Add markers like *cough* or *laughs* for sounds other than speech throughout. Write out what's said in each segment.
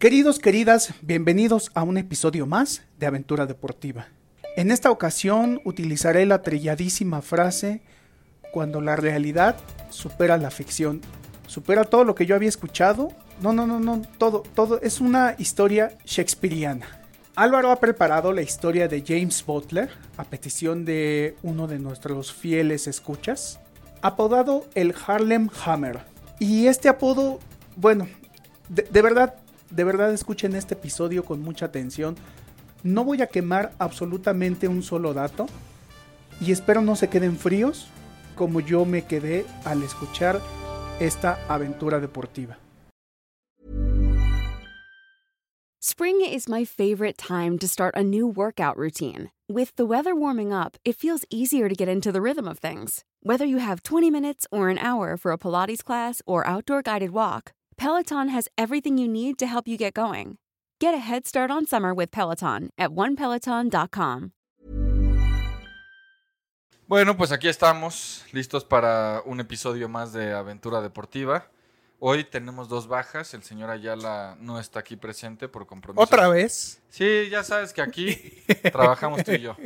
Queridos, queridas, bienvenidos a un episodio más de Aventura Deportiva. En esta ocasión utilizaré la trilladísima frase cuando la realidad supera la ficción, supera todo lo que yo había escuchado. No, no, no, no, todo, todo es una historia shakespeariana. Álvaro ha preparado la historia de James Butler a petición de uno de nuestros fieles escuchas, apodado el Harlem Hammer. Y este apodo, bueno, de, de verdad de verdad escuchen este episodio con mucha atención. No voy a quemar absolutamente un solo dato y espero no se queden fríos como yo me quedé al escuchar esta aventura deportiva. Spring is my favorite time to start a new workout routine. With the weather warming up, it feels easier to get into the rhythm of things. Whether you have 20 minutes or an hour for a Pilates class or outdoor guided walk, Peloton has everything you need to help you get going. Get a head start on summer with Peloton at onepeloton.com. Bueno, pues aquí estamos, listos para un episodio más de Aventura Deportiva. Hoy tenemos dos bajas, el señor Ayala no está aquí presente por compromiso. ¿Otra vez? Sí, ya sabes que aquí trabajamos tú y yo.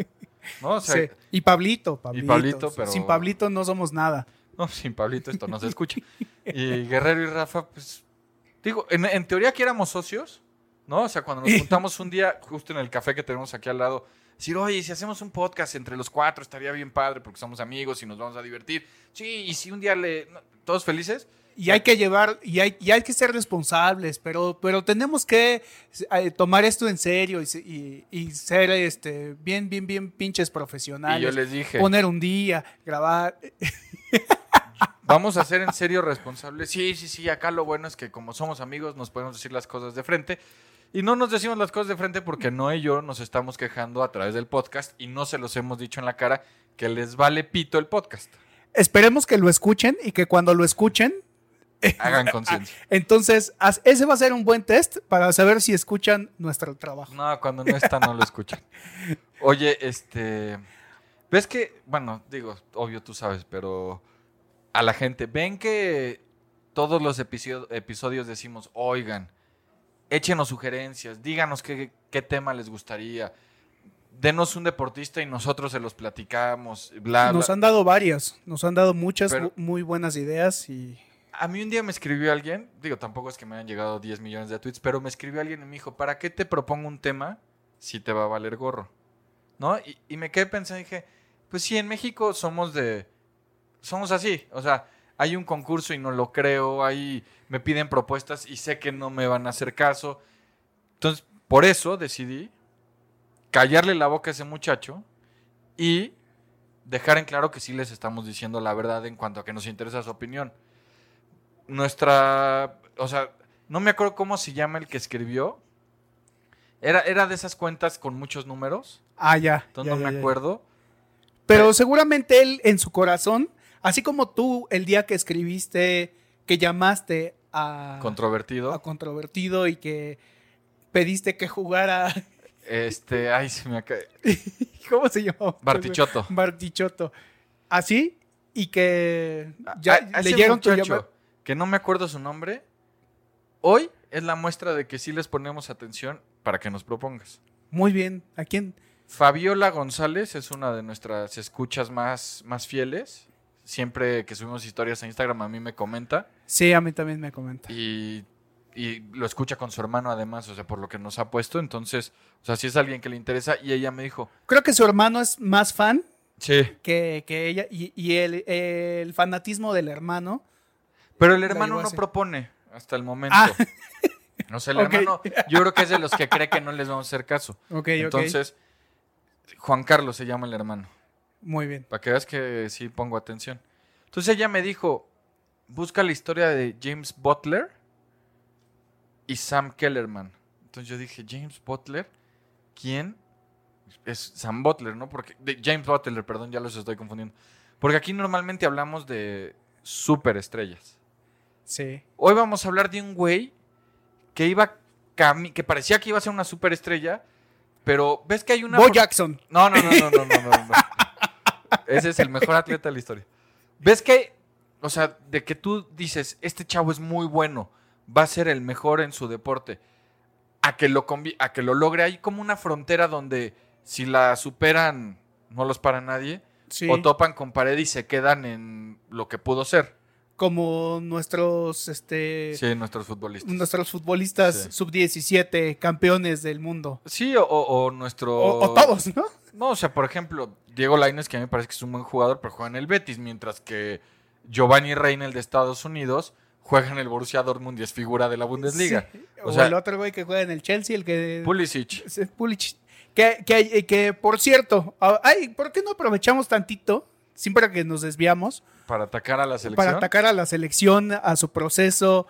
¿no? O sea, Sí. Y Pablito, Pablito. Pablito, pero- Sin Pablito no somos nada. *laughs* No, sin Pablito esto no se escucha. Y Guerrero y Rafa, pues, digo, en, en teoría que éramos socios, ¿no? O sea, cuando nos juntamos un día, justo en el café que tenemos aquí al lado, decir, oye, si hacemos un podcast entre los cuatro, estaría bien padre porque somos amigos y nos vamos a divertir. Sí, y si un día le... ¿Todos felices? Y hay que llevar, y hay, y hay que ser responsables, pero, pero tenemos que eh, tomar esto en serio y, y- y ser este, bien, bien, bien pinches profesionales. Y yo les dije, Poner un día, grabar. *laughs* vamos a ser en serio responsables. Sí, sí, sí, acá lo bueno es que como somos amigos nos podemos decir las cosas de frente. Y no nos decimos las cosas de frente porque no y yo nos estamos quejando a través del podcast y no se los hemos dicho en la cara que les vale pito el podcast. Esperemos que lo escuchen y que cuando lo escuchen, Hagan *laughs* conciencia. entonces ese va a ser un buen test para saber si escuchan nuestro trabajo. No, cuando no está no lo escuchan. *laughs* Oye, este... ¿Ves que, bueno, digo, obvio tú sabes, pero a la gente, ven que todos los episodio- episodios decimos, oigan, échenos sugerencias, díganos qué, qué tema les gustaría, denos un deportista y nosotros se los platicamos, bla, bla. Nos han dado varias, nos han dado muchas Pero- muy buenas ideas y A mí un día me escribió alguien, digo, tampoco es que me hayan llegado 10 millones de tweets, pero me escribió alguien y me dijo, ¿para qué te propongo un tema si te va a valer gorro? ¿No? Y, y me quedé pensando y dije, pues sí, en México somos de... Somos así, o sea, hay un concurso y no lo creo, ahí me piden propuestas y sé que no me van a hacer caso. Entonces, por eso decidí callarle la boca a ese muchacho y dejar en claro que sí les estamos diciendo la verdad en cuanto a que nos interesa su opinión nuestra, o sea, no me acuerdo cómo se llama el que escribió. Era, era de esas cuentas con muchos números, ah ya. entonces ya, no ya, me ya. acuerdo. Pero seguramente él en su corazón, así como tú el día que escribiste, que llamaste a, Controvertido. a controvertido y que pediste que jugara, Este, ay, se me acaba. *laughs* ¿cómo se llama? Bartichotto. Bartichotto. Así y que ya a- a leyeron tu llamada. Que no me acuerdo su nombre. Hoy es la muestra de que sí les ponemos atención para que nos propongas. Muy bien. ¿A quién? Fabiola González es una de nuestras escuchas más, más fieles. Siempre que subimos historias a Instagram a mí me comenta. Sí, a mí también me comenta. y, y lo escucha con su hermano además, o sea, por lo que nos ha puesto. Entonces, o sea, si es alguien que le interesa, y ella me dijo, Creo que su hermano es más fan sí, que, que ella y, y el, el fanatismo del hermano. pero el hermano no propone hasta el momento. Ah. O sea, el *laughs* hermano, yo creo que es de los que cree que no les vamos a hacer caso. Ok, ok. Entonces, Juan Carlos se llama el hermano, Muy bien. para que veas que sí pongo atención. Entonces ella me dijo, busca la historia de James Butler y Sam Kellerman. Entonces yo dije, James Butler, ¿quién? Es Sam Butler, ¿no? Porque de James Butler, perdón, ya los estoy confundiendo. Porque aquí normalmente hablamos de superestrellas. Sí. Hoy vamos a hablar de un güey que iba que parecía que iba a ser una superestrella, pero ves que hay una Bo Jackson. No, no, no, no, no, no, no, no. *laughs* Ese es el mejor atleta de la historia. ¿Ves que, o sea, de que tú dices, este chavo es muy bueno, va a ser el mejor en su deporte, a que lo, a que lo logre, hay como una frontera donde si la superan, no los para nadie, Sí. o topan con pared y se quedan en lo que pudo ser. Como nuestros, este, Sí, nuestros futbolistas. nuestros futbolistas Sí. sub-17 campeones del mundo. Sí, o, o- nuestro... O, o todos, ¿no? No, o sea, por ejemplo, Diego Lainez, que a mí me parece que es un buen jugador, pero juega en el Betis, mientras que Giovanni Reina, el de Estados Unidos, juega en el Borussia Dortmund y es figura de la Bundesliga. Sí. O O, sea- el otro güey que juega en el Chelsea, el que... Pulisic. Pulisic. Que, que, que, por cierto, ay, ¿por qué no aprovechamos tantito, siempre que nos desviamos, Para atacar a la selección. para atacar a la selección, a su proceso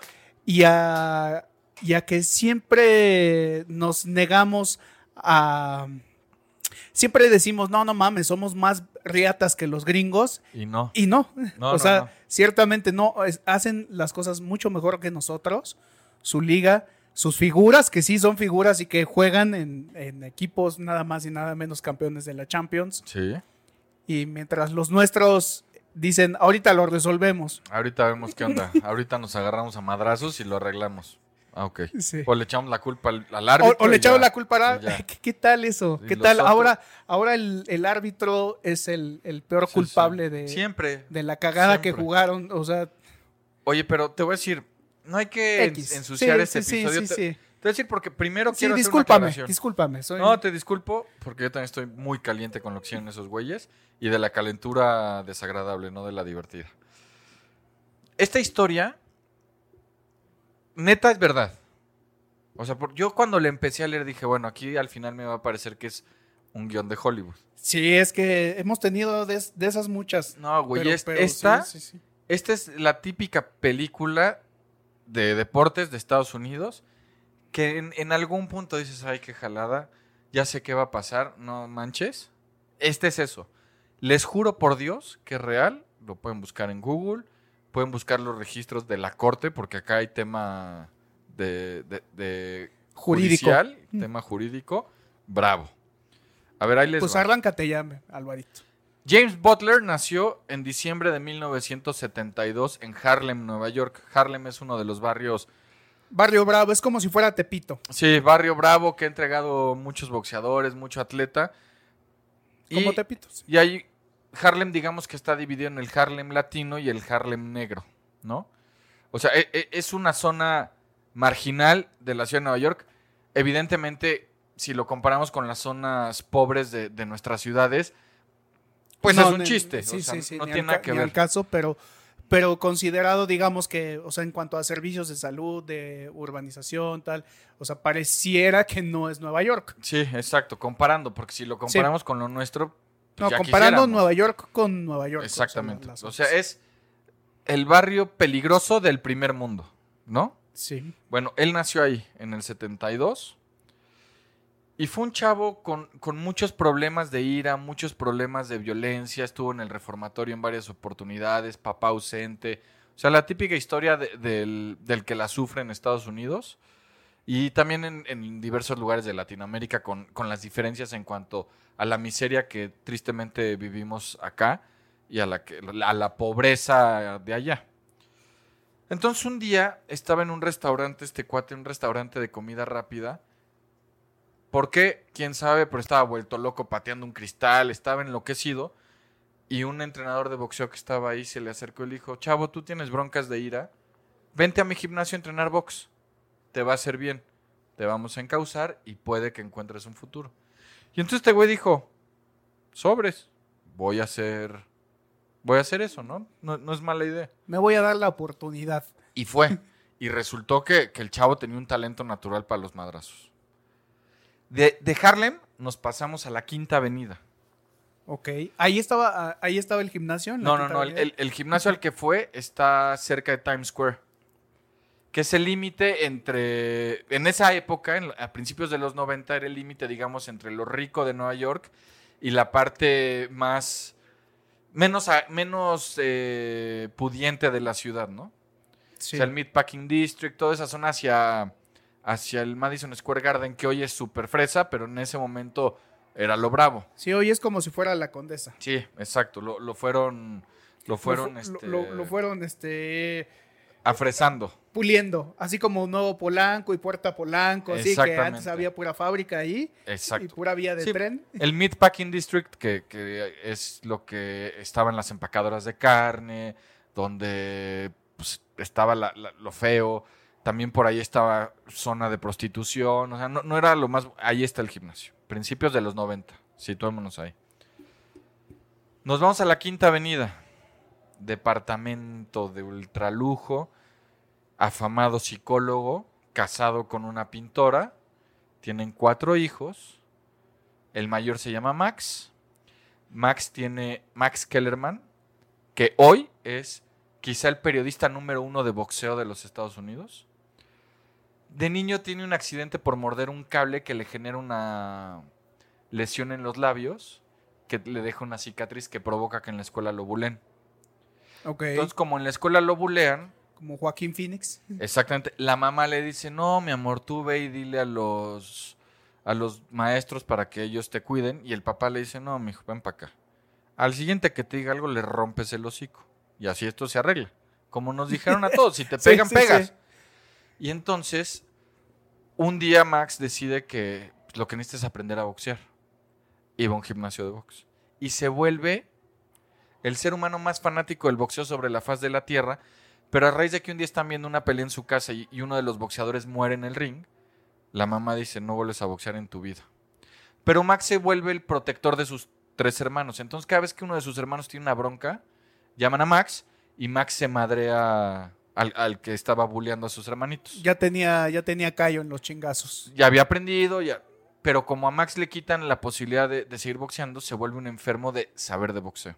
y a, y a que siempre nos negamos a... Siempre decimos, no, no mames, somos más riatas que los gringos. Y no. Y no, No, o no, sea, no. ciertamente no, es- hacen las cosas mucho mejor que nosotros, su liga, sus figuras, que sí son figuras y que juegan en, en equipos nada más y nada menos campeones de la Champions. Sí. Y mientras los nuestros dicen, ahorita lo resolvemos. Ahorita vemos qué onda. *laughs* Ahorita nos agarramos a madrazos y lo arreglamos. Ah, ok. Sí. O le echamos la culpa al, al árbitro. o le echamos ya. la culpa a... Y ya. *laughs* ¿Qué, qué tal eso? ¿Qué tal? otros- Ahora, ahora el, el árbitro es el, el peor Sí, sí. culpable de, Siempre. de la cagada que jugaron. O sea, Oye, pero te voy a decir, no hay que X. ensuciar este episodio. sí, te, sí. Te voy a decir porque primero Sí, quiero hacer una discúlpame, discúlpame. Soy, No, te disculpo porque yo también estoy muy caliente con lo que hicieron esos güeyes y de la calentura desagradable, no de la divertida. Esta historia, neta, es verdad. O sea, por- yo cuando le empecé a leer dije, bueno, aquí al final me va a parecer que es un guion de Hollywood. Sí, es que hemos tenido de, de esas muchas. No, güey, Pero- es- pero esta, sí, sí, sí. esta es la típica película de deportes de Estados Unidos que en, en algún punto dices, ay, qué jalada, ya sé qué va a pasar, no manches. Este es eso. Les juro por Dios que es real, lo pueden buscar en Google, pueden buscar los registros de la corte, porque acá hay tema de, de- de Jurídico. judicial, Mm. tema jurídico, bravo. A ver, ahí les Pues va. arráncate ya, Alvarito. James Butler nació en diciembre de 1972 en Harlem, Nueva York. Harlem es uno de los barrios, Barrio Bravo, es como si fuera Tepito. sí, barrio bravo que ha entregado muchos boxeadores, mucho atleta. Como Y, Tepito. sí. y ahí Harlem, digamos que está dividido en el Harlem latino y el Harlem negro, ¿no? O sea, e- e- es una zona marginal de la ciudad de Nueva York. Evidentemente, si lo comparamos con las zonas pobres de, de nuestras ciudades, pues No, es un chiste. Sí, o sea, sí, sí, no tiene nada que ver. al caso, pero, pero considerado, digamos que, o sea, en cuanto a servicios de salud, de urbanización, tal, o sea, pareciera que no es Nueva York. Sí, exacto, comparando, porque si lo comparamos con lo nuestro, pues No, ya comparando quisiéramos. Nueva York con Nueva York. o sea, Exactamente. O sea, es el barrio peligroso del primer mundo, ¿no? Sí. Bueno, él nació ahí en el 72 y fue un chavo con, con muchos problemas de ira, muchos problemas de violencia, estuvo en el reformatorio en varias oportunidades, papá ausente, o sea, la típica historia de- del, del que la sufre en Estados Unidos y también en, en diversos lugares de Latinoamérica con, con las diferencias en cuanto a la miseria que tristemente vivimos acá y a la, que, a la pobreza de allá. Entonces un día estaba en un restaurante, este cuate, un restaurante de comida rápida. ¿Por qué? Quién sabe, pero estaba vuelto loco pateando un cristal, estaba enloquecido. Y un entrenador de boxeo que estaba ahí se le acercó y le dijo, chavo, tú tienes broncas de ira, vente a mi gimnasio a entrenar box, te va a hacer bien, te vamos a encauzar y puede que encuentres un futuro. Y entonces este güey dijo, sobres, voy a hacer, voy a hacer eso, ¿no? No, no es mala idea. Me voy a dar la oportunidad. Y fue. Y resultó que, que el chavo tenía un talento natural para los madrazos. De, de Harlem nos pasamos a la Quinta Avenida. Ok. Ahí estaba, ah, ahí estaba el gimnasio. No, no, no. El, gimnasio al que fue está cerca de Times Square. que es el límite entre, en esa época, en- a principios de los 90, era el límite, digamos, entre lo rico de Nueva York y la parte más, menos, menos eh, pudiente de la ciudad, ¿no? Sí. O sea, el Meatpacking District, toda esa zona hacia, hacia el Madison Square Garden, que hoy es súper fresa, pero en ese momento era lo bravo. Sí, hoy es como si fuera la condesa. Sí, exacto, lo, lo fueron, lo fueron, lo, fu- este, lo- lo fueron este afresando. puliendo, así como Nuevo Polanco y Puerta Polanco, así que antes había pura fábrica ahí y Exacto. pura vía de Sí, tren. El Meatpacking District, que, que es lo que estaba en las empacadoras de carne, donde pues, estaba la- la- lo feo. También por ahí estaba zona de prostitución. O sea, no, era lo más. Ahí está el gimnasio. Principios de los 90. Situémonos ahí. Nos vamos a la Quinta Avenida. Departamento de ultralujo. Afamado psicólogo. Casado con una pintora. Tienen cuatro hijos. El mayor se llama Max. Max tiene Max Kellerman, que hoy es quizá el periodista número uno de boxeo de los Estados Unidos. De niño tiene un accidente por morder un cable que le genera una lesión en los labios, que le deja una cicatriz que provoca que en la escuela lo bulen. Entonces, como en la escuela lo bulean, como Joaquín Phoenix. *laughs* Exactamente. La mamá le dice, no, mi amor, tú ve y dile a los, a los maestros para que ellos te cuiden. Y el papá le dice, no, mijo, ven para acá. Al siguiente que te diga algo, le rompes el hocico. Y así esto se arregla. Como nos dijeron a todos, si te *laughs* Sí, pegan, sí, pegas. sí. Y entonces, un día Max decide que lo que necesita es aprender a boxear. Y va a un gimnasio de box. Y se vuelve el ser humano más fanático del boxeo sobre la faz de la tierra. Pero a raíz de que un día están viendo una pelea en su casa y, y uno de los boxeadores muere en el ring, la mamá dice, no vuelves a boxear en tu vida. Pero Max se vuelve el protector de sus tres hermanos. Entonces cada vez que uno de sus hermanos tiene una bronca, llaman a Max y Max se madrea al, al que estaba bulleando a sus hermanitos. Ya tenía, ya tenía callo en los chingazos. Ya había aprendido, ya... pero como a Max le quitan la posibilidad de, de seguir boxeando, se vuelve un enfermo de saber de boxeo.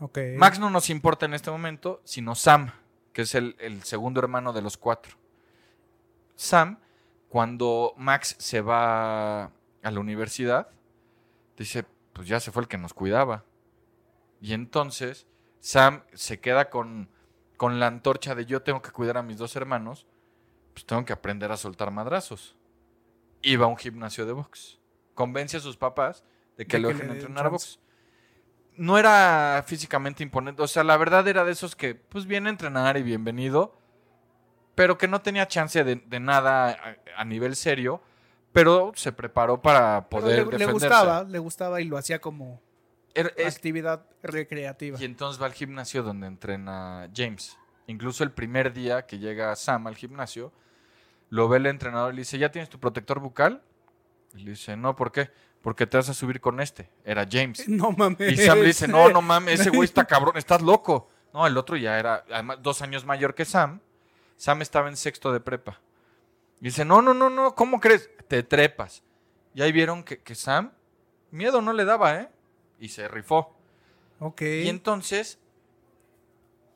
Ok. Max no nos importa en este momento, sino Sam, que es el, el segundo hermano de los cuatro. Sam, cuando Max se va a la universidad, dice, pues ya se fue el que nos cuidaba. Y entonces Sam se queda con, con la antorcha de yo tengo que cuidar a mis dos hermanos, pues tengo que aprender a soltar madrazos. Va a un gimnasio de box. Convence a sus papás de que De lo dejen le entrenar a box no era físicamente imponente. O sea, la verdad era de esos que, pues, viene a entrenar y bienvenido, pero que no tenía chance de, de nada a, a nivel serio, pero se preparó para poder le, le defenderse. gustaba, le gustaba y lo hacía como Es- actividad recreativa. y entonces va al gimnasio donde entrena James. Incluso el primer día que llega Sam al gimnasio, lo ve el entrenador y le dice, ¿ya tienes tu protector bucal? Y le dice, no, ¿por qué? Porque te vas a subir con este. Era James. No mames. Y Sam le dice, no, no mames, ese güey está *laughs* cabrón, estás loco. No, el otro ya era, además, dos años mayor que Sam. Sam estaba en sexto de prepa. Y dice, no, no, no, no, ¿cómo crees? Te trepas. Y ahí vieron que, que Sam, miedo no le daba, ¿eh? Y se rifó. Ok. Y entonces,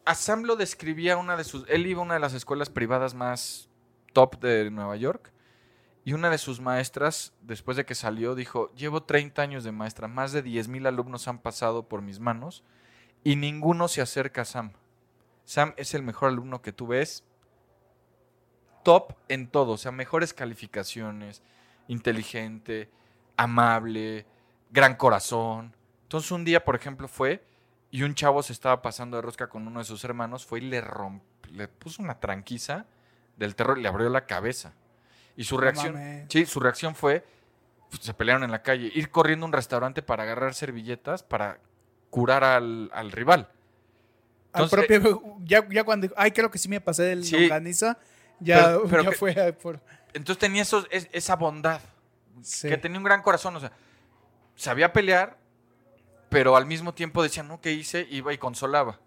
a Sam lo describía una de sus, él iba a una de las escuelas privadas más top de Nueva York. Y una de sus maestras, después de que salió, dijo, llevo 30 años de maestra, más de 10 mil alumnos han pasado por mis manos y ninguno se acerca a Sam. Sam es el mejor alumno que tú ves, top en todo, o sea, mejores calificaciones, inteligente, amable, gran corazón. Entonces un día, por ejemplo, fue y un chavo se estaba pasando de rosca con uno de sus hermanos, fue y le rompió, le puso una tranquiza del terror y le abrió la cabeza. Y su reacción, sí, su reacción fue, pues, se pelearon en la calle, ir corriendo a un restaurante para agarrar servilletas para curar al, al rival. Al Entonces, propio, ya, ya cuando, ay, creo que sí me pasé del Sí. longaniza, ya, Pero- pero ya que- fue por... Entonces tenía esos- es- esa bondad, Sí. que tenía un gran corazón, o sea, sabía pelear, pero al mismo tiempo decía, no, ¿qué hice? Iba y consolaba.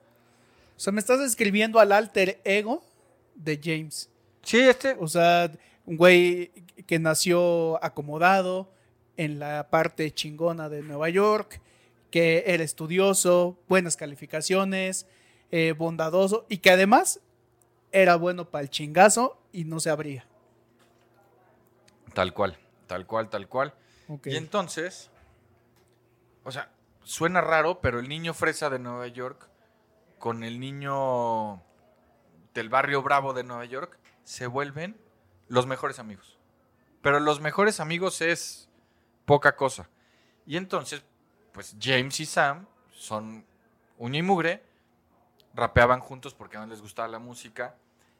O sea, me estás describiendo al alter ego de James. Sí, este, O sea, un güey que nació acomodado en la parte chingona de Nueva York, que era estudioso, buenas calificaciones, eh, bondadoso y que además era bueno para el chingazo y no se abría. Tal cual, tal cual, tal cual. Y entonces, o sea, suena raro, pero el niño fresa de Nueva York con el niño del barrio bravo de Nueva York se vuelven los mejores amigos. Pero los mejores amigos es poca cosa. Y entonces, pues James y Sam son uña y mugre, rapeaban juntos porque no les gustaba la música.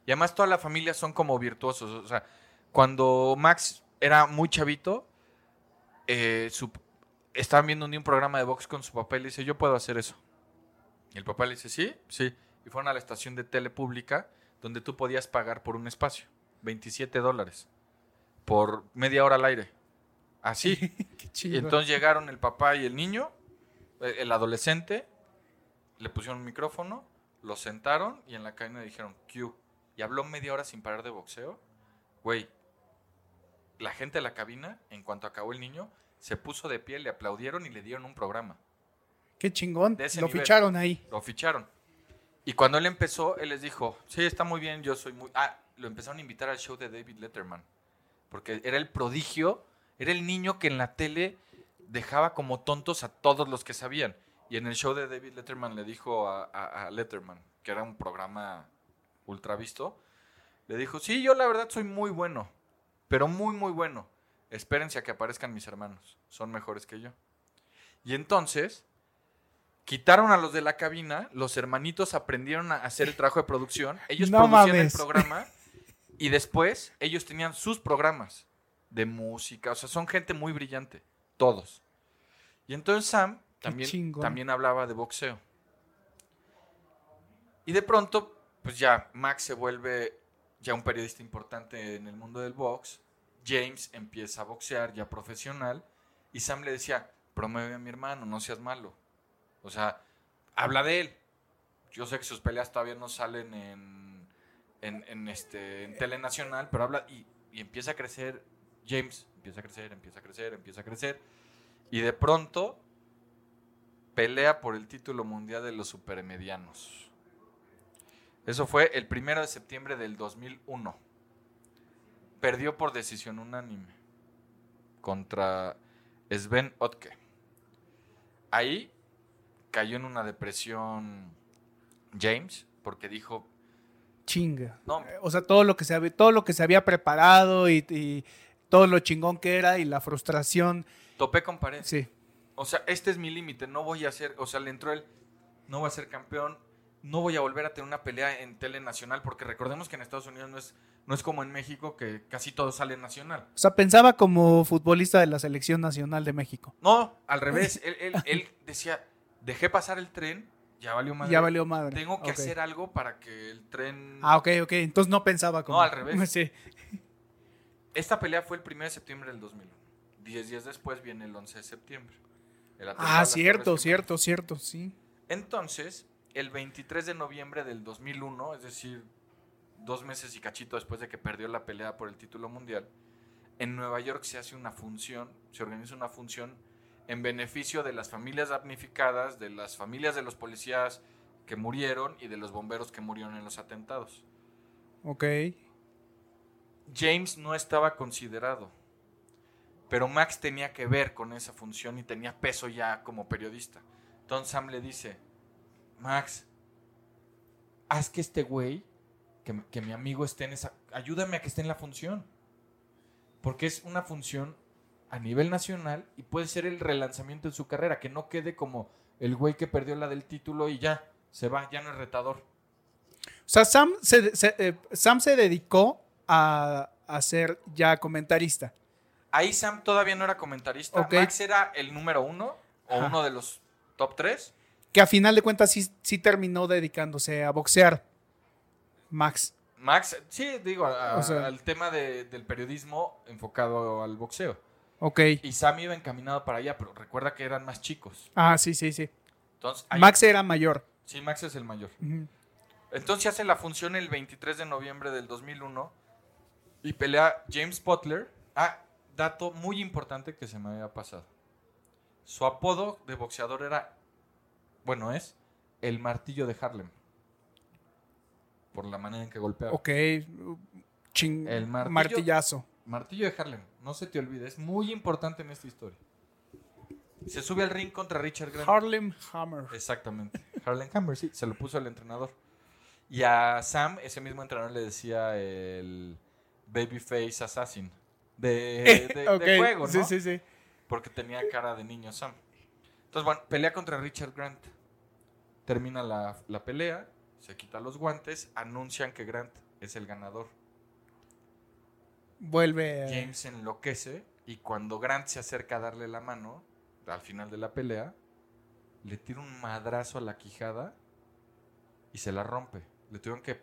Y además toda la familia son como virtuosos. O sea, cuando Max era muy chavito, eh, su- estaban viendo un día un programa de box con su papá y le dice, yo puedo hacer eso. Y el papá le dice, sí, sí. Y fueron a la estación de tele pública donde tú podías pagar por un espacio, 27 dólares, por media hora al aire. Así. *laughs* Qué Y entonces llegaron el papá y el niño, eh, el adolescente, le pusieron un micrófono, lo sentaron y en la cabina dijeron Q. Y habló media hora sin parar de boxeo. Güey, la gente de la cabina, en cuanto acabó el niño, se puso de pie, le aplaudieron y le dieron un programa. Qué chingón. de ese Lo nivel. ficharon ahí. Lo ficharon. Y cuando él empezó, él les dijo, sí, está muy bien, yo soy muy... Ah, lo empezaron a invitar al show de David Letterman. Porque era el prodigio, era el niño que en la tele dejaba como tontos a todos los que sabían. Y en el show de David Letterman le dijo a, a- a Letterman, que era un programa ultra visto, le dijo, sí, yo la verdad soy muy bueno, pero muy, muy bueno. Espérense a que aparezcan mis hermanos, son mejores que yo. Y entonces, quitaron a los de la cabina, los hermanitos aprendieron a hacer el trabajo de producción, *laughs* ellos No producían mames. el programa y después ellos tenían sus programas de música, o sea, son gente muy brillante, todos. Y entonces Sam también, también hablaba de boxeo. Y de pronto, pues ya Max se vuelve ya un periodista importante en el mundo del box. James empieza a boxear ya profesional. Y Sam le decía, promueve a mi hermano, no seas malo. O sea, habla de él. Yo sé que sus peleas todavía no salen en, en, este, en pero habla y, y empieza a crecer. James empieza a crecer, empieza a crecer, empieza a crecer. Y de pronto pelea por el título mundial de los supermedianos. Eso fue el primero de septiembre del 2001. Perdió por decisión unánime contra Sven Otke. Ahí cayó en una depresión James porque dijo, Chinga. no, O sea, todo lo que se había, todo lo que se había preparado y, y todo lo chingón que era y la frustración. topé con pared. Sí. O sea, este es mi límite, no voy a ser, o sea, le entró él, no voy a ser campeón, no voy a volver a tener una pelea en tele nacional, porque recordemos que en Estados Unidos no es, no es como en México, que casi todo sale nacional. O sea, pensaba como futbolista de la selección nacional de México. No, al revés, él, él- él decía, dejé pasar el tren, ya valió madre. Ya valió madre. Tengo que hacer algo para que el tren... Ah, ok, ok. Entonces no pensaba como. No, al revés. *laughs* Sí. Esta pelea fue el 1 de septiembre del 2001. Diez días después viene el 11 de septiembre. El Ah, cierto, cierto, cierto, sí. Entonces, el 23 de noviembre del 2001, es decir, dos meses y cachito después de que perdió la pelea por el título mundial, en Nueva York se hace una función, se organiza una función en beneficio de las familias damnificadas, de las familias de los policías que murieron y de los bomberos que murieron en los atentados. Ok. James no estaba considerado, pero Max tenía que ver con esa función y tenía peso ya como periodista. Entonces Sam le dice, Max, haz que este güey, que, que mi amigo esté en esa, ayúdame a que esté en la función. Porque es una función a nivel nacional y puede ser el relanzamiento en su carrera, que no quede como el güey que perdió la del título y ya, se va, ya no es retador. O sea, Sam se, se- eh, Sam se dedicó a, a ser ya comentarista. Ahí Sam todavía no era comentarista. Max era el número uno o Ajá. uno de los top tres. Que a final de cuentas sí, sí terminó dedicándose a boxear. Max. Max, sí, digo, a- a- O sea- al tema de- del periodismo enfocado al boxeo. Ok. Y Sam iba encaminado para allá, pero recuerda que eran más chicos. Ah, sí, sí, sí. Entonces, ahí- Max era mayor. Sí, Max es el mayor. Entonces hace la función el 23 de noviembre del 2001 y pelea James Butler. Ah, dato muy importante que se me había pasado. Su apodo de boxeador era, bueno, es el martillo de Harlem. por la manera en que golpeaba. Ok. Ching, El martillo. martillazo. Martillo de Harlem, no se te olvide, es muy importante en esta historia. Se sube al ring contra Richard Grant. Harlem Hammer. Exactamente. Harlem Hammer, sí, se lo puso el entrenador. Y a Sam, ese mismo entrenador le decía el Babyface Assassin. De, *laughs* de- juego, ¿no? Sí, sí, sí. Porque tenía cara de niño Sam. Entonces, bueno, pelea contra Richard Grant. Termina la, la pelea, se quita los guantes, anuncian que Grant es el ganador. Vuelve. a- James se enloquece y cuando Grant se acerca a darle la mano, al final de la pelea, le tira un madrazo a la quijada y se la rompe. Le tuvieron que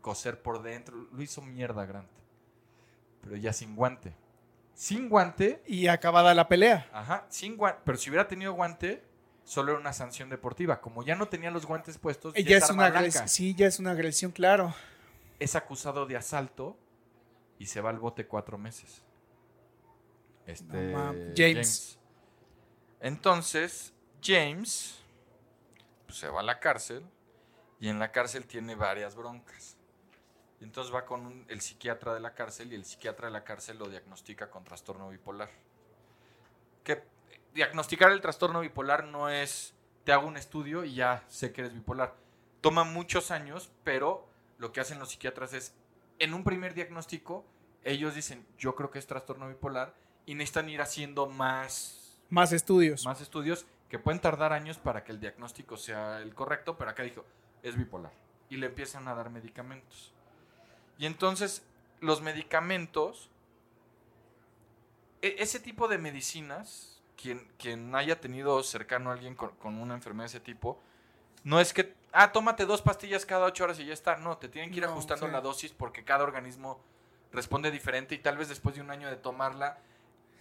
coser por dentro. Lo hizo mierda Grant. Pero ya sin guante. Sin guante, Y acabada la pelea. ajá, sin guante. Pero si hubiera tenido guante, solo era una sanción deportiva. Como ya no tenía los guantes puestos, Ya ya es una agresión. Sí, ya es una agresión, claro. es acusado de asalto y se va al bote cuatro meses. Este, No. James. Entonces, James pues, se va a la cárcel y en la cárcel tiene varias broncas. Y entonces va con un- el psiquiatra de la cárcel y el psiquiatra de la cárcel lo diagnostica con trastorno bipolar. Que diagnosticar el trastorno bipolar no es te hago un estudio y ya sé que eres bipolar. Toma muchos años, pero lo que hacen los psiquiatras es, en un primer diagnóstico, ellos dicen, yo creo que es trastorno bipolar, y necesitan ir haciendo más, Más estudios. más estudios que pueden tardar años para que el diagnóstico sea el correcto, pero acá dijo, es bipolar. Y le empiezan a dar medicamentos. Y entonces, los medicamentos, e- ese tipo de medicinas, quien, quien haya tenido cercano a alguien con, con una enfermedad de ese tipo, no es que, ah, tómate dos pastillas cada ocho horas y ya está. No, te tienen que ir No, ajustando sí. la dosis porque cada organismo responde diferente y tal vez después de un año de tomarla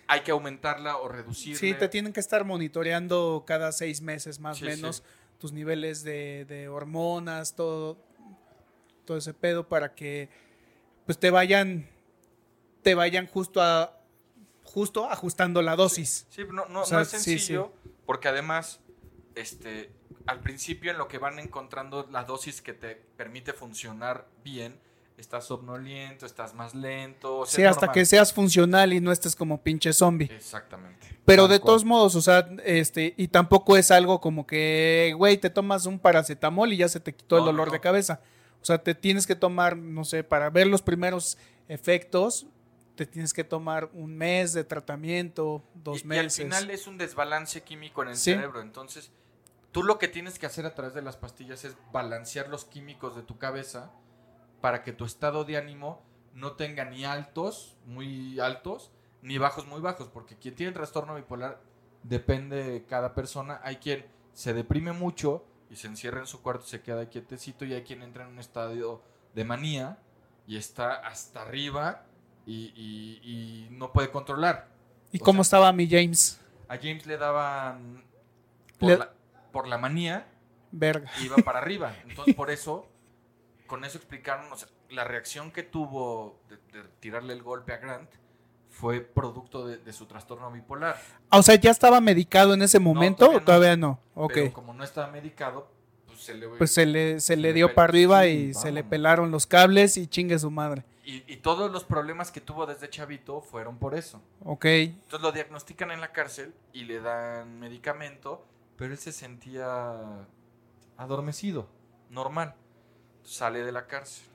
hay que aumentarla o reducirla. Sí, te tienen que estar monitoreando cada seis meses más o Sí, menos sí. tus niveles de, de hormonas, todo, todo ese pedo para que pues te vayan, te vayan justo a justo ajustando la dosis. Sí, no, no, O sea, no es sí, sencillo, porque además, este, al principio en lo que van encontrando la dosis que te permite funcionar bien, estás somnoliento, estás más lento. o sea, Sí, hasta normal. que seas funcional y no estés como pinche zombie. Exactamente. Pero de cual. todos modos, o sea, este, y tampoco es algo como que, güey, te tomas un paracetamol y ya se te quitó el No, dolor no. de cabeza. O sea, te tienes que tomar, no sé, para ver los primeros efectos, te tienes que tomar un mes de tratamiento, dos y, y meses. al final es un desbalance químico en el Sí. cerebro. Entonces, tú lo que tienes que hacer a través de las pastillas es balancear los químicos de tu cabeza para que tu estado de ánimo no tenga ni altos, muy altos, ni bajos, muy bajos. Porque quien tiene trastorno bipolar depende de cada persona. Hay quien se deprime mucho y se encierra en su cuarto y se queda quietecito. Y hay quien entra en un estadio de manía y está hasta arriba y, y- y no puede controlar. ¿Y o cómo sea- estaba mi James? A James le daban por, Le- la, por la manía, Verga. iba para arriba. *laughs* Entonces, por eso, con eso explicaron, o sea, la reacción que tuvo de, de tirarle el golpe a Grant fue producto de, de su trastorno bipolar. Ah, O sea, ¿ya estaba medicado en ese momento todavía o no. todavía no? Ok. Pero como no estaba medicado, pues se le... Pues se le, se le le dio para arriba y se le pelaron los cables y chingue su madre. y, y todos los problemas que tuvo desde chavito fueron por eso. Ok. Entonces lo diagnostican en la cárcel y le dan medicamento, pero él se sentía adormecido, normal. Sale de la cárcel.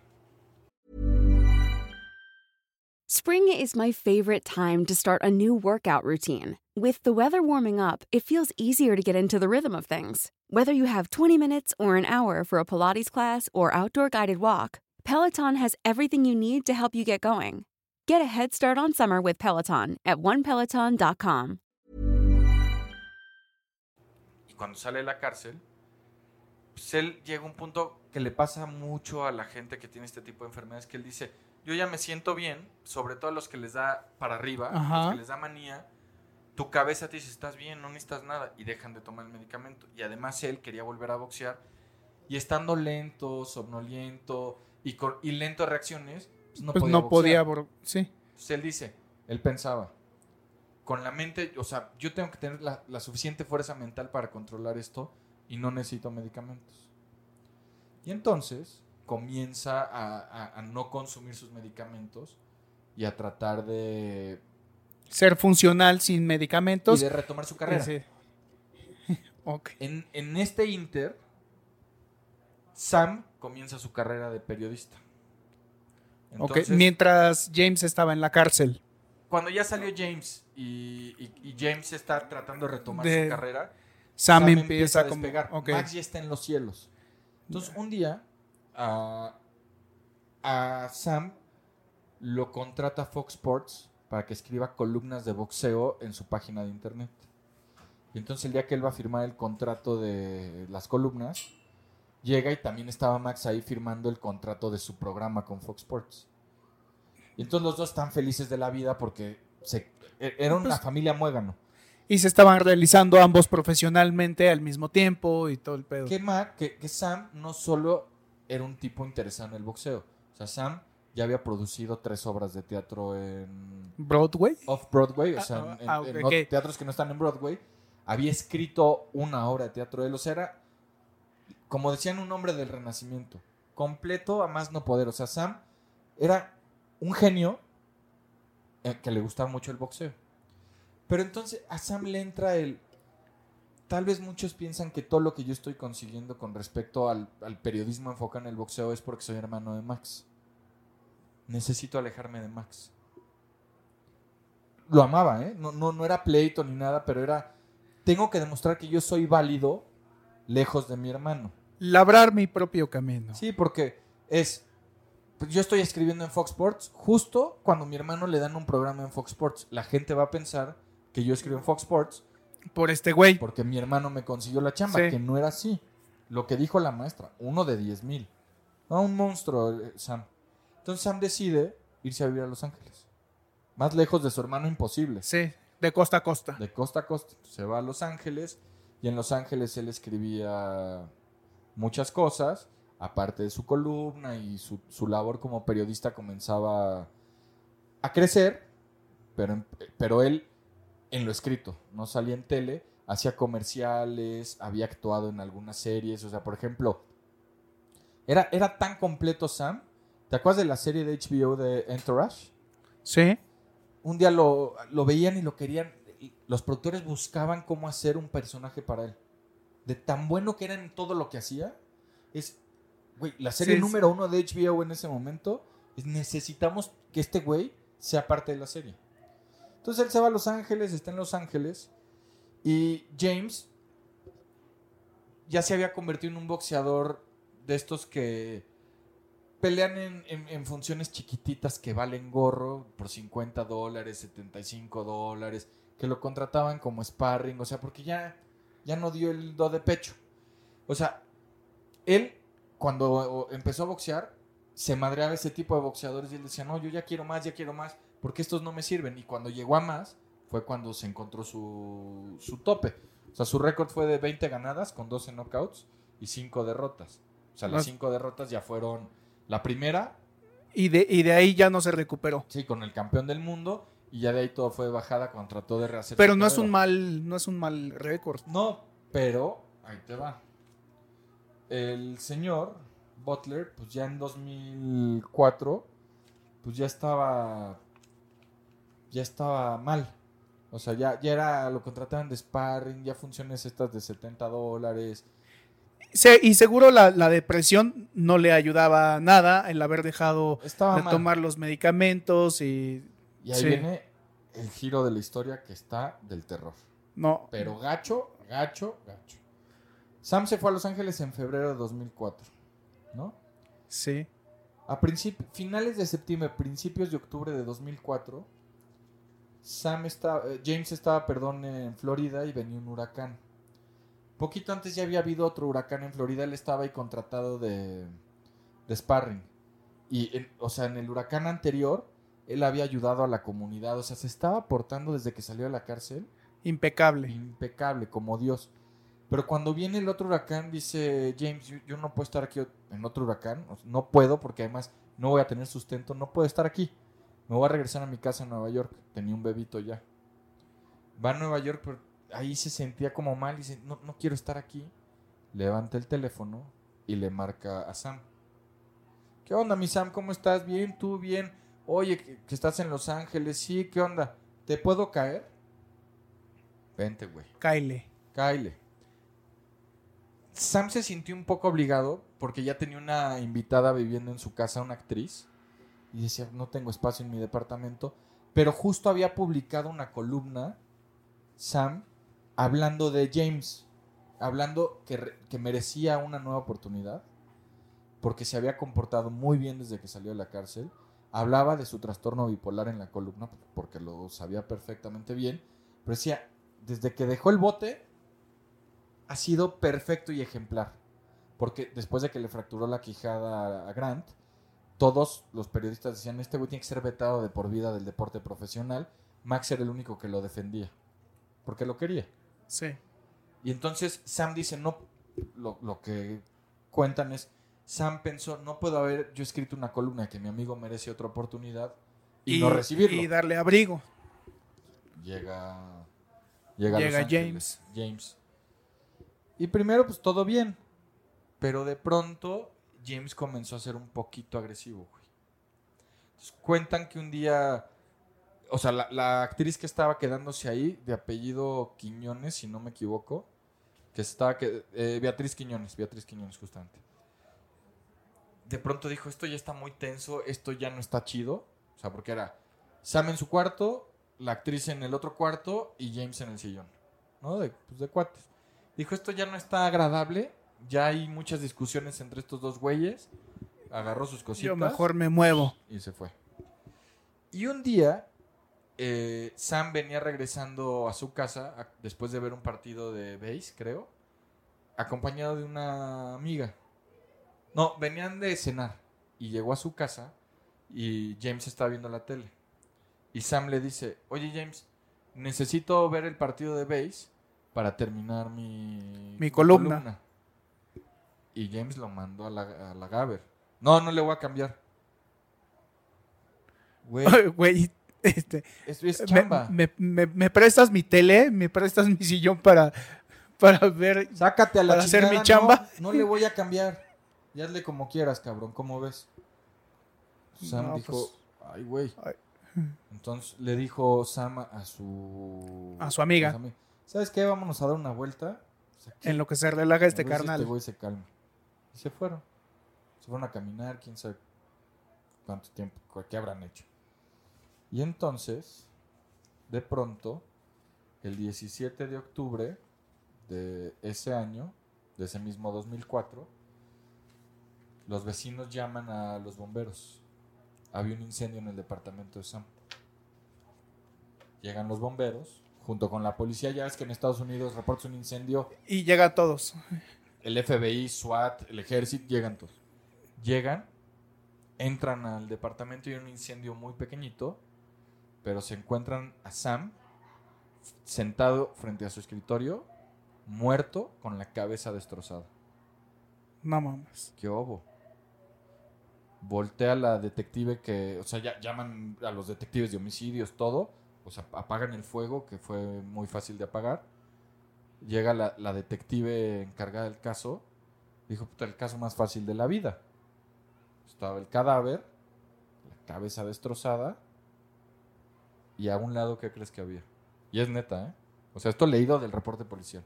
Spring is my favorite time to start a new workout routine. With the weather warming up, it feels easier to get into the rhythm of things. Whether you have 20 minutes or an hour for a Pilates class or outdoor guided walk, Peloton has everything you need to help you get going. Get a head start on summer with Peloton at onepeloton.com. Y cuando sale de la cárcel, pues él llega a un punto que le pasa mucho a la gente que tiene este tipo de enfermedades, que él dice, yo ya me siento bien, sobre todo a los que les da para arriba, a los que les da manía, tu cabeza te dice, estás bien, no necesitas nada, y dejan de tomar el medicamento. Y además él quería volver a boxear, y estando lento, somnoliento, y, con, y lento de reacciones, pues no Pues podía no boxear. podía, sí. Entonces él dice, él pensaba, con la mente, o sea, yo tengo que tener la, la suficiente fuerza mental para controlar esto y no necesito medicamentos. Y entonces comienza a, a- a no consumir sus medicamentos y a tratar de, Ser funcional sin y medicamentos. de retomar su carrera. Sí. *laughs* Ok. En, en este inter, Sam comienza su carrera de periodista. Ok, Entonces, Mientras James estaba en la cárcel. cuando ya salió James y, y- y James está tratando de retomar De- su carrera, Sam, Sam empieza, a como. despegar. Max ya está en los cielos. Entonces, un día, a, a Sam lo contrata Fox Sports para que escriba columnas de boxeo en su página de internet. Y entonces, el día que él va a firmar el contrato de las columnas, llega y también estaba Max ahí firmando el contrato de su programa con Fox Sports. Y entonces los dos están felices de la vida porque se, e- era una Pues- familia muégano. Y se estaban realizando ambos profesionalmente al mismo tiempo y todo el pedo. que, que Sam no solo era un tipo interesado en el boxeo. O sea, Sam ya había producido tres obras de teatro en ¿Broadway? off-Broadway, o Ah, sea, ah, en, ah, en ot- teatros que no están en Broadway. Había escrito una obra de teatro de él. O sea, era, como decían, un hombre del renacimiento. Completo a más no poder. O sea, Sam era un genio eh, que le gustaba mucho el boxeo. Pero entonces a Sam le entra el... Tal vez muchos piensan que todo lo que yo estoy consiguiendo con respecto al, al periodismo enfocado en el boxeo es porque soy hermano de Max. Necesito alejarme de Max. Lo amaba, ¿eh? No, no, no era pleito ni nada, pero era... Tengo que demostrar que yo soy válido lejos de mi hermano. Labrar mi propio camino. Sí, porque es. pues yo estoy escribiendo en Fox Sports justo cuando mi hermano le dan un programa en Fox Sports. La gente va a pensar que yo escribo en Fox Sports Por este güey. porque mi hermano me consiguió la chamba, Sí. que no era así. Lo que dijo la maestra, uno de 10 mil. No, un monstruo, eh, Sam. Entonces Sam decide irse a vivir a Los Ángeles. Más lejos de su hermano imposible. Sí, de costa a costa. De costa a costa. Se va a Los Ángeles y en Los Ángeles él escribía muchas cosas, aparte de su columna y su, su labor como periodista comenzaba a crecer, pero, pero él en lo escrito, no salía en tele, hacía comerciales, había actuado en algunas series, o sea, por ejemplo, era, era tan completo Sam. ¿Te acuerdas de la serie de HBO de Entourage? Sí. un día lo, lo veían y lo querían. y Los productores buscaban cómo hacer un personaje para él. De tan bueno que era en todo lo que hacía. Es, güey, la serie Sí, número uno de HBO en ese momento. Es, necesitamos que este güey sea parte de la serie. Entonces él se va a Los Ángeles, está en Los Ángeles. Y James ya se había convertido en un boxeador de estos que pelean en, funciones chiquititas que valen gorro por 50 dólares, 75 dólares, que lo contrataban como sparring, o sea, porque ya, ya no dio el do de pecho. O sea, él, cuando empezó a boxear, se madreaba ese tipo de boxeadores y él decía, no, yo ya quiero más, ya quiero más, porque estos no me sirven. Y cuando llegó a más, fue cuando se encontró su, su tope. O sea, su récord fue de 20 ganadas con 12 knockouts y 5 derrotas. O sea, las Más- 5 derrotas ya fueron la primera, Y de, y de ahí ya no se recuperó. sí, con el campeón del mundo, y ya de ahí todo fue bajada cuando trató de rehacer Pero no es un mal, no es un mal récord. No, pero ahí te va. El señor Butler, pues ya en 2004, pues ya estaba, ya estaba mal. O sea, ya, ya era, lo contrataban de sparring, ya funciones estas de 70 dólares. Se- y seguro la, la depresión no le ayudaba nada el haber dejado Estaba de mal. tomar los medicamentos y Y ahí sí. viene el giro de la historia que está del terror. no. Pero gacho, gacho, gacho. Sam se fue a Los Ángeles en febrero de 2004, ¿no? Sí. A finales de septiembre, principios de octubre de 2004, Sam está, eh, James estaba, perdón, en Florida y venía un huracán. Poquito antes ya había habido otro huracán en Florida, él estaba ahí contratado de, de sparring. Y, en- o sea, en el huracán anterior, él había ayudado a la comunidad, o sea, se estaba portando desde que salió de la cárcel Impecable. impecable, como Dios. Pero cuando viene el otro huracán, dice James, yo, yo no puedo estar aquí en otro huracán, no puedo porque además no voy a tener sustento, no puedo estar aquí. Me voy a regresar a mi casa en Nueva York. Tenía un bebito ya. Va a Nueva York, pero ahí se sentía como mal y dice, no, no quiero estar aquí. Levanta el teléfono y le marca a Sam. ¿Qué onda, mi Sam? ¿Cómo estás? Bien, tú, bien. Oye, que, que estás en Los Ángeles, sí, ¿qué onda? ¿Te puedo caer? Vente, güey. Kyle. Kyle. Sam se sintió un poco obligado porque ya tenía una invitada viviendo en su casa, una actriz, y decía, no tengo espacio en mi departamento, pero justo había publicado una columna, Sam, hablando de James, hablando que, que merecía una nueva oportunidad, porque se había comportado muy bien desde que salió de la cárcel, hablaba de su trastorno bipolar en la columna, porque lo sabía perfectamente bien, pero decía, desde que dejó el bote, ha sido perfecto y ejemplar. Porque después de que le fracturó la quijada a Grant, todos los periodistas decían, este güey tiene que ser vetado de por vida del deporte profesional. Max era el único que lo defendía, porque lo quería. Sí. Y entonces Sam dice, no, lo, lo que cuentan es, Sam pensó, no puedo haber yo escrito una columna que mi amigo merece otra oportunidad y, no recibirlo. Y darle abrigo. llega llega, Los Ángeles, James. James y primero pues todo bien pero de pronto James comenzó a ser un poquito agresivo cuentan que un día o sea la, actriz que estaba quedándose ahí de apellido Quiñones si no me equivoco que estaba eh, Beatriz Quiñones Beatriz Quiñones justamente de pronto dijo esto ya está muy tenso esto ya no está chido o sea porque era Sam en su cuarto la actriz en el otro cuarto y James en el sillón, ¿no? De, pues de cuates. Dijo, esto ya no está agradable, ya hay muchas discusiones entre estos dos güeyes. Agarró sus cositas Yo mejor me muevo. y se fue. Y un día, eh, Sam venía regresando a su casa a- después de ver un partido de base, creo, acompañado de una amiga. No, venían de cenar y llegó a su casa y James estaba viendo la tele. Y Sam le dice, oye James, necesito ver el partido de base para terminar mi, Mi columna. Y James lo mandó a la, a la Gaber. No, no le voy a cambiar. Güey, *laughs* Güey, este, es, es chamba. me- me- me prestas mi tele, me prestas mi sillón para, para ver. Sácate a la para hacer mi chamba. No, no le voy a cambiar. Y hazle como quieras, cabrón. ¿Cómo ves? Sam No, dijo, pues, ay, güey. Entonces le dijo Sam a su... A su amiga. ami- ¿Sabes qué? Vámonos a dar una vuelta. O sea, ¿qué? En lo que se relaja este si carnal. Este güey se calma. Se fueron. Se fueron a caminar, quién sabe cuánto tiempo, qué habrán hecho. Y entonces, de pronto, el 17 de octubre de ese año, de ese mismo 2004, los vecinos llaman a los bomberos. Había un incendio en el departamento de Sam. Llegan los bomberos, junto con la policía. Ya ves que en Estados Unidos reporta un incendio Y llegan todos. El FBI, SWAT, el ejército, llegan todos. Llegan, entran al departamento y hay un incendio muy pequeñito, pero se encuentran a Sam sentado frente a su escritorio, muerto, con la cabeza destrozada. No mames. ¿Qué obo? Voltea la detective que, o sea, ya llaman a los detectives de homicidios, todo, o sea, apagan el fuego, que fue muy fácil de apagar. Llega la, la detective encargada del caso, dijo, puta, el caso más fácil de la vida. Estaba el cadáver, la cabeza destrozada, y a un lado, ¿qué crees que había? Y es neta, ¿eh? O sea, esto leído del reporte policial.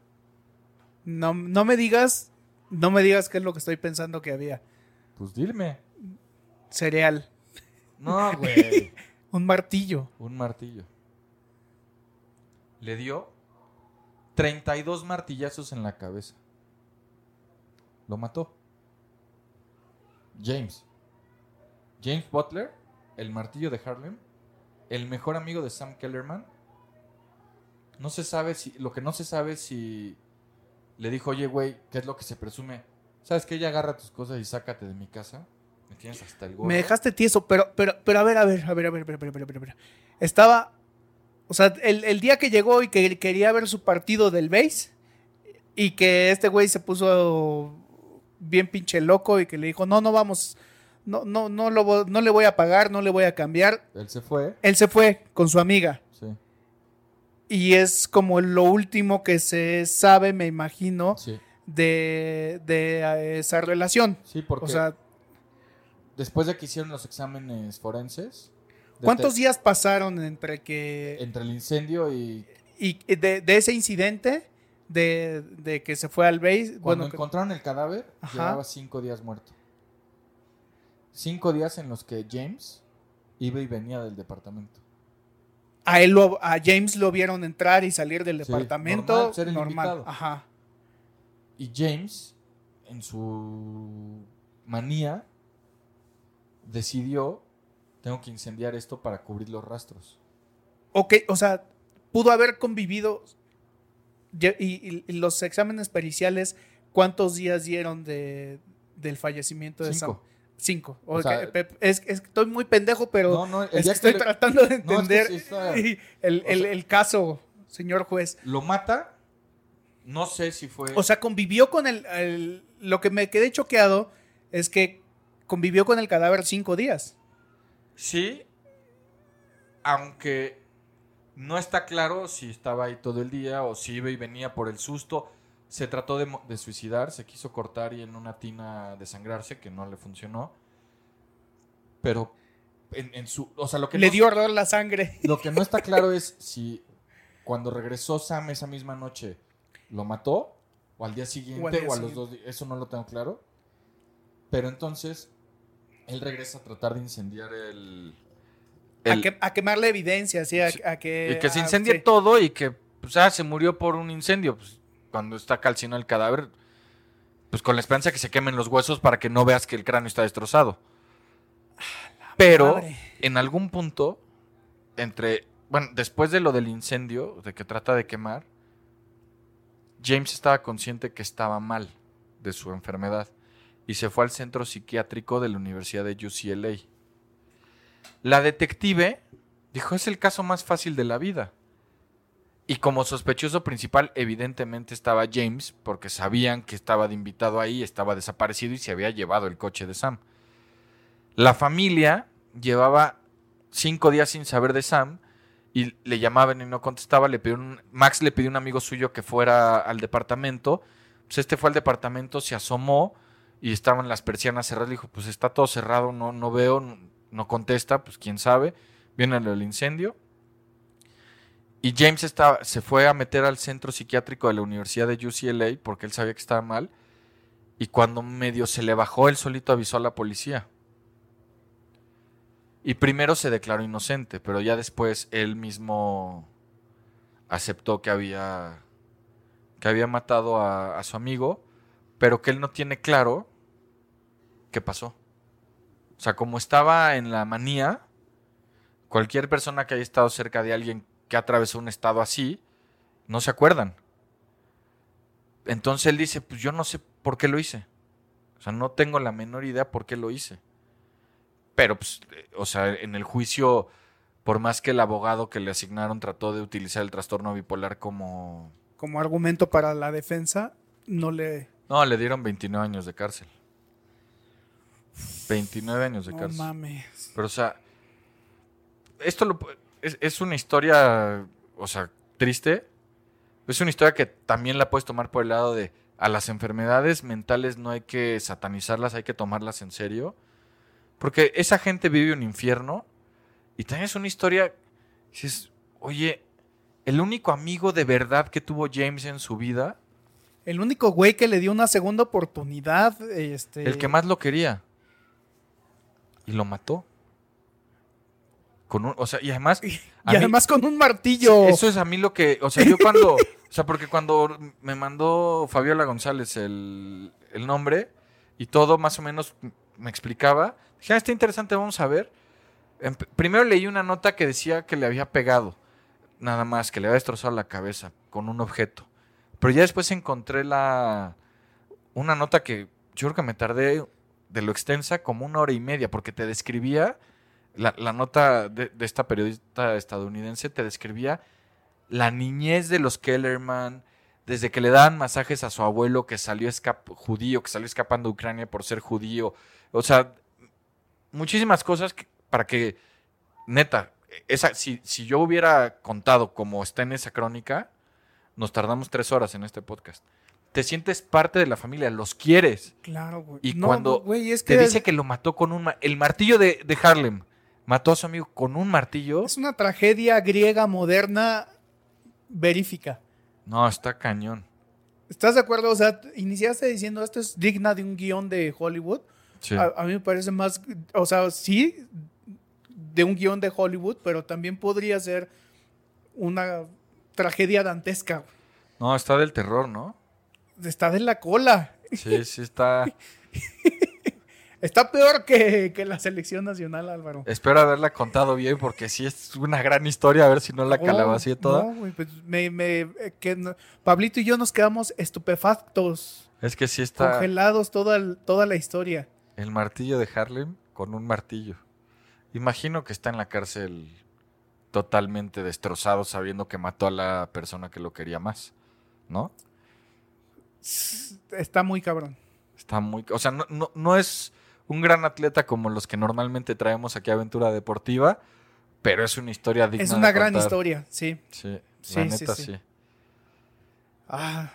No, no me digas. No me digas qué es lo que estoy pensando que había. Pues dime. Cereal. No, *laughs* güey. Un martillo. Un martillo. Le dio 32 martillazos en la cabeza. Lo mató. James. James Butler, el martillo de Harlem, el mejor amigo de Sam Kellerman. No se sabe si, lo que no se sabe si le dijo, oye, güey, ¿qué es lo que se presume? ¿Sabes que Ella agarra tus cosas y sácate de mi casa. Me tienes hasta el. Me dejaste tieso, pero, pero, pero a ver, a ver, a ver, a ver, a ver, a ver, a ver. Estaba o sea, el, el día que llegó y que quería ver su partido del base y que este güey se puso bien pinche loco y que le dijo, no, no vamos, no, no, no, lo, no le voy a pagar, no le voy a cambiar. Él se fue. Él se fue con su amiga Sí. y es como lo último que se sabe, me imagino, Sí. de, de eh, esa relación. Sí, porque O sea, después de que hicieron los exámenes forenses. ¿Cuántos días pasaron entre que... Entre el incendio y Y de, de ese incidente, de, de que se fue al base, cuando bueno, que- encontraron el cadáver, Ajá. llevaba cinco días muerto. Cinco días en los que James iba y venía del departamento. a él lo- a James lo vieron entrar y salir del Sí, departamento normal, ser el normal. Ajá. Y James, en su manía, decidió, tengo que incendiar esto para cubrir los rastros. Ok, o sea, pudo haber convivido y, y- y los exámenes periciales, ¿cuántos días dieron de, del fallecimiento de Cinco. Sam? Cinco. O Ok, sea, Pep, es, es estoy muy pendejo, pero No, no, el es que día que estoy le- tratando de No, es que entender sí está- *laughs* y el, o el- sea- el caso, señor juez. Lo mata, no sé si fue... O sea, convivió con el- Lo que me quedé choqueado es que convivió con el cadáver cinco días. Sí, aunque no está claro si estaba ahí todo el día o si iba y venía por el susto. Se trató de, suicidar, se quiso cortar y en una tina desangrarse, que no le funcionó. Pero en, en su... O sea, lo que Le no- dio horror la sangre. Lo que no está claro es si cuando regresó Sam esa misma noche lo mató o al día siguiente O a los dos días. Eso no lo tengo claro. Pero entonces él regresa a tratar de incendiar el... A, el- que- a quemar la evidencia, sí, a, Sí. a que... y que se incendie sí. todo y que pues, ah, se murió por un incendio. Pues, cuando está calcinado el cadáver, pues con la esperanza de que se quemen los huesos para que no veas que el cráneo está destrozado. Pero madre. en algún punto, entre, bueno, después de lo del incendio, de que trata de quemar, James estaba consciente que estaba mal de su enfermedad y se fue al centro psiquiátrico de la Universidad de UCLA. La detective dijo, es el caso más fácil de la vida. Y como sospechoso principal, evidentemente estaba James, porque sabían que estaba de invitado ahí, estaba desaparecido y se había llevado el coche de Sam. La familia llevaba cinco días sin saber de Sam y le llamaban y no contestaba. Le pidió un- Max le pidió a un amigo suyo que fuera al departamento. Pues este fue al departamento, se asomó y estaban las persianas cerradas. Le dijo, pues está todo cerrado, no, no veo, no, contesta, pues quién sabe. Viene el incendio. Y James estaba, se fue a meter al centro psiquiátrico de la Universidad de UCLA porque él sabía que estaba mal. Y cuando medio se le bajó, él solito avisó a la policía. Y primero se declaró inocente, pero ya después él mismo aceptó que había, que había matado a su amigo, pero que él no tiene claro qué pasó. O sea, como estaba en la manía, cualquier persona que haya estado cerca de alguien que atravesó un estado así, no se acuerdan. Entonces él dice, pues yo no sé por qué lo hice. O sea, no tengo la menor idea por qué lo hice. Pero, pues, o sea, en el juicio, por más que el abogado que le asignaron trató de utilizar el trastorno bipolar como... Como argumento para la defensa, no le... No, le dieron 29 años de cárcel. 29 años de No cárcel. mames. Pero, o sea, esto lo es una historia, o sea, triste. Es una historia que también la puedes tomar por el lado de a las enfermedades mentales no hay que satanizarlas, hay que tomarlas en serio. Porque esa gente vive un infierno y también es una historia, dices, oye, el único amigo de verdad que tuvo James en su vida, El único güey que le dio una segunda oportunidad, este... el que más lo quería, y lo mató. Con un, o sea, y además... Y mí- además con un martillo. Eso es a mí lo que, o sea, yo cuando, *laughs* o sea, porque cuando me mandó Fabiola González el, el nombre y todo más o menos me explicaba, dije, ah, está interesante, vamos a ver. Em- primero leí una nota que decía que le había pegado, nada más, que le había destrozado la cabeza con un objeto. Pero ya después encontré la, una nota que yo creo que me tardé de lo extensa como una hora y media, porque te describía, la, la nota de, esta periodista estadounidense te describía la niñez de los Kellerman, desde que le daban masajes a su abuelo que salió judío, que salió escapando de Ucrania por ser judío. O sea, muchísimas cosas para que, neta, esa, si, si yo hubiera contado como está en esa crónica, nos tardamos tres horas en este podcast. Te sientes parte de la familia, los quieres. Claro, güey. Y No, cuando güey, es que Te dice que lo mató con un... ma- El martillo de, de Harlem. Mató a su amigo con un martillo. es una tragedia griega moderna verífica. No, está cañón. ¿Estás de acuerdo? O sea, iniciaste diciendo esto es digna de un guion de Hollywood. Sí. A, a mí me parece más, o sea, sí, de un guion de Hollywood, pero también podría ser una tragedia dantesca. No, está del terror, ¿no? Está de la cola. Sí, sí está... *laughs* Está peor que, que la selección nacional, Álvaro. Espero haberla contado bien porque sí es una gran historia, a ver si no la Oh, calabacé toda. no, pues me, me- eh, que no- Pablito y yo nos quedamos estupefactos, Es que sí está congelados toda, el- toda la historia. el martillo de Harlem con un martillo. Imagino que está en la cárcel totalmente destrozado sabiendo que mató a la persona que lo quería más, ¿no? Está muy cabrón. Está muy... O sea, no, no, no es un gran atleta como los que normalmente traemos aquí a Aventura Deportiva, pero es una historia digna Es de una gran contar. historia, sí. Sí, Sí, la sí, neta sí. sí. Ah,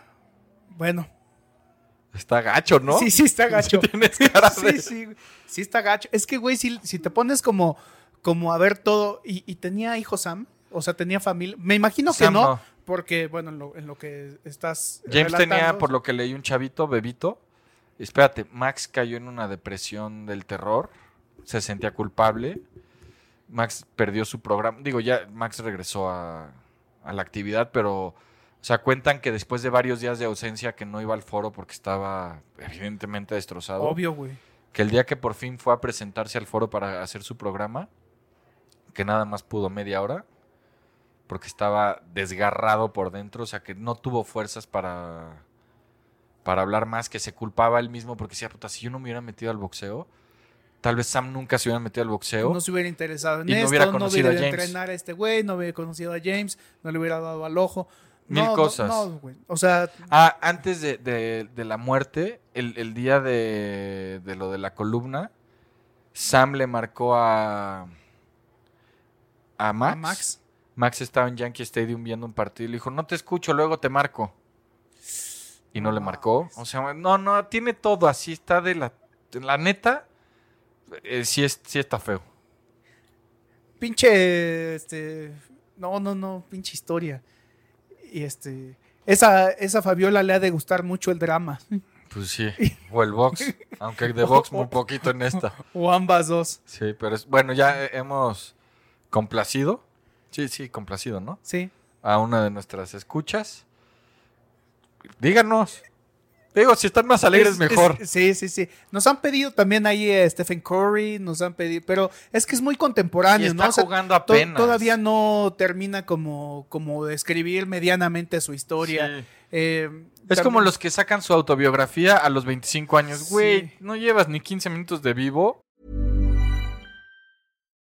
bueno. Está gacho, ¿no? Sí, sí está *laughs* gacho. Tienes *laughs* cara sí, de- sí, sí está gacho. Es que, güey, si, si te pones como, como a ver todo, y, y tenía hijos Sam, o sea, tenía familia. Me imagino que no, no. Porque, bueno, en lo, en lo que estás. James tenía, por lo que leí, un chavito, bebito. Espérate, Max cayó en una depresión del terror. Se sentía culpable. Max perdió su programa. Digo, ya Max regresó a, a la actividad, pero. O sea, cuentan que después de varios días de ausencia que no iba al foro porque estaba evidentemente destrozado. Obvio, güey. Que el día que por fin fue a presentarse al foro para hacer su programa, que nada más pudo media hora, porque estaba desgarrado por dentro, o sea que no tuvo fuerzas para, para hablar más, que se culpaba él mismo porque decía, puta, si yo no me hubiera metido al boxeo, tal vez Sam nunca se hubiera metido al boxeo. No se hubiera interesado en Y no esto, no conocido hubiera a James. entrenar a este güey, no hubiera conocido a James, no le hubiera dado al ojo. Mil no, cosas. No, güey. O sea, Ah, antes de, de- de la muerte, el, el día de, de lo de la columna, Sam le marcó a, a Max. a Max. Max estaba en Yankee Stadium viendo un partido y le dijo, no te escucho, luego te marco. Y no le marcó. O sea, no, no, tiene todo así, está de la... La neta, eh, sí, es, sí está feo. pinche, este, no, no, no, pinche historia. Y este, esa, esa Fabiola le ha de gustar mucho el drama. Pues sí. *laughs* O el box, aunque de box muy poquito en esta. *laughs* O ambas dos. Sí, pero es, bueno, ya hemos complacido. Sí, sí, complacido, ¿no? Sí. A una de nuestras escuchas. Díganos. Digo, si están más alegres, Es- mejor. es- sí, sí, sí. Nos han pedido también ahí eh, Stephen Curry, nos han pedido, pero es que es muy contemporáneo, Y está ¿no? O sea, jugando to- apenas. todavía no termina como, como escribir medianamente su historia. Sí. Eh, Es también- como los que sacan su autobiografía a los 25 años. Güey, Sí. no llevas ni 15 minutos de vivo.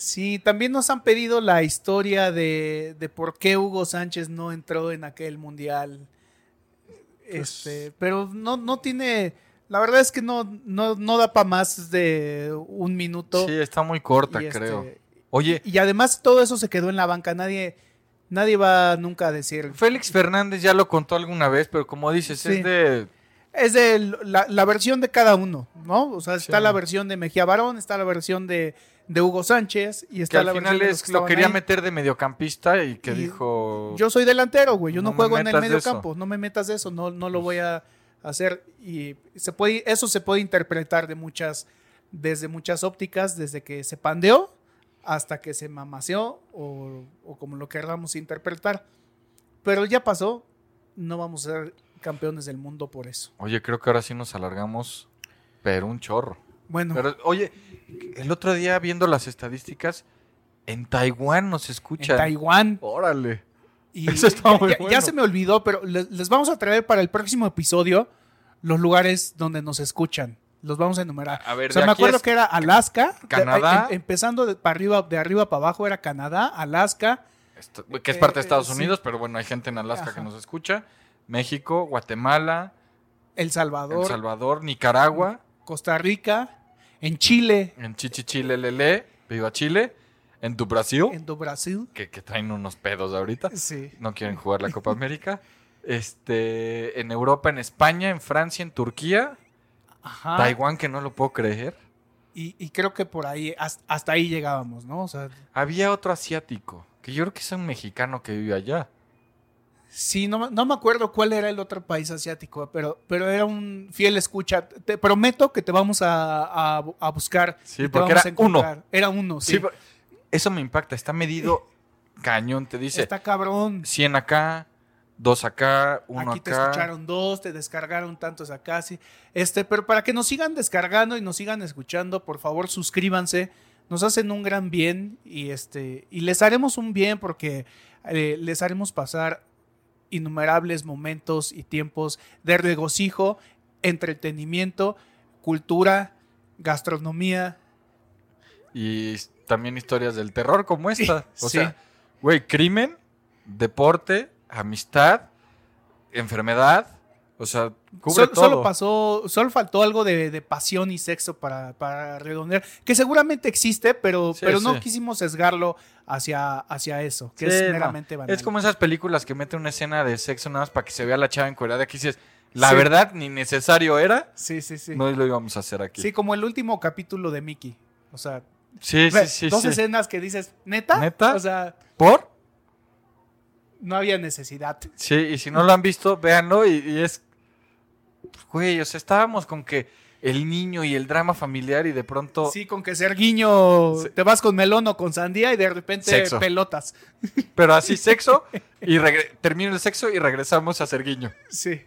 Sí, también nos han pedido la historia de, de por qué Hugo Sánchez no entró en aquel mundial. Este, pero no, no tiene. La verdad es que no, no, no da para más de un minuto. Sí, está muy corta, Y este- creo. Oye, Y además todo eso se quedó en la banca. Nadie, nadie va nunca a decir. Félix Fernández ya lo contó alguna vez, pero como dices, Sí. es de... Es de la, la versión de cada uno, ¿no? O sea, está Sí. la versión de Mejía Barón, está la versión de, de Hugo Sánchez y Que está al la final es, que lo quería ahí. meter de mediocampista y que Y dijo... Yo soy delantero, güey. Yo no, juego en el metas de medio eso. campo. No me metas de eso. No, no lo voy a hacer. Y se puede, eso se puede interpretar de muchas, desde muchas ópticas, desde que se pandeó hasta que se mamaseó o, o como lo queramos interpretar. Pero ya pasó. No vamos a ser campeones del mundo por eso. Oye, creo que ahora sí nos alargamos, pero un chorro. Bueno, Pero, oye, el otro día viendo las estadísticas, en Taiwán nos en escuchan. Taiwán. Órale. Y Eso está ya- muy ya, ya bueno. se me olvidó, pero les, les vamos a traer para el próximo episodio los lugares donde nos escuchan. Los vamos a enumerar. A ver, o sea, me acuerdo que era Alaska, de- Canadá. em- empezando de, para arriba, de arriba para abajo era Canadá, Alaska, Esto- que es parte de Eh, Estados sí. Unidos, pero bueno, hay gente en Alaska Ajá. que nos escucha. México, Guatemala, El Salvador, El Salvador, Nicaragua, Costa Rica, en Chile, en Chichichile, Lele, Viva Chile, en tu Brasil, en do Brasil. que, que traen unos pedos ahorita. Sí. No quieren jugar la Copa América. *laughs* Este, en Europa, en España, en Francia, en Turquía, Ajá. Taiwán, que no lo puedo creer. Y, y creo que por ahí, hasta, hasta ahí llegábamos, ¿no? O sea, Había otro asiático, que yo creo que es un mexicano que vive allá. Sí, no, me- no me acuerdo cuál era el otro país asiático, pero, pero era un fiel escucha. Te prometo que te vamos a, a- a buscar. Sí, porque era encontrar. Era uno, sí. Eso me impacta. Está medido *laughs* cañón. Te dice Está cabrón. 100 acá, 2 acá, 1 Aquí te acá. escucharon dos, te descargaron tantos acá, sí. Este, pero para que nos sigan descargando y nos sigan escuchando, por favor suscríbanse. Nos hacen un gran bien y este y les haremos un bien porque eh, les haremos pasar innumerables momentos y tiempos de regocijo, entretenimiento, cultura, gastronomía. Y también historias del terror como esta. *laughs* O Sí. sea, güey, crimen, deporte, amistad, enfermedad. O sea, cubre Sol- todo. Solo pasó, solo faltó algo de, de pasión y sexo para, para redondear, que seguramente existe, pero, Sí, pero no sí. quisimos sesgarlo hacia, hacia eso, que Sí, es no. meramente banal. Es como esas películas que meten una escena de sexo nada más para que se vea la chava encuerada. Aquí dices, la verdad, ni necesario era. Sí, sí, sí. No lo íbamos a hacer aquí. Sí, como el último capítulo de Mickey. O sea, sí, ve, sí, sí. dos escenas que dices, ¿neta? ¿Neta? O sea, ¿Por? no había necesidad. Sí, y si no lo han visto, véanlo y, y es... Güey, o sea, estábamos con que el niño y el drama familiar y de pronto... Sí, con que Serguiño Sí. te vas con melón o con sandía y de repente Sexo. pelotas. *laughs* Pero así sexo y regre- termina el sexo y regresamos a ser guiño. Sí.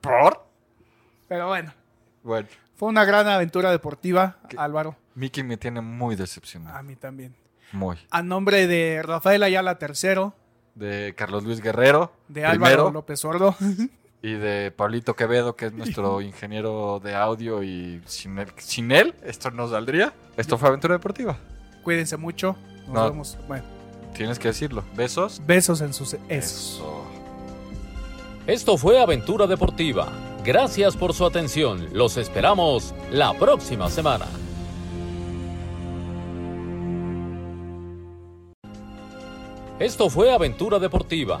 ¿Por? Pero bueno, Bueno, fue una gran aventura deportiva, ¿Qué? Álvaro. Mickey me tiene muy decepcionado. A mí también. Muy. A nombre de Rafael Ayala III, De Carlos Luis Guerrero, de Álvaro López Sordo. *laughs* y de Pablito Quevedo, que es nuestro *laughs* ingeniero de audio y sin él, sin él esto no saldría. Esto fue Aventura Deportiva. Cuídense mucho. Nos No. vemos. Bueno, Tienes que decirlo. Besos. besos en sus esos. Eso. Esto fue Aventura Deportiva. Gracias por su atención. Los esperamos la próxima semana. Esto fue Aventura Deportiva.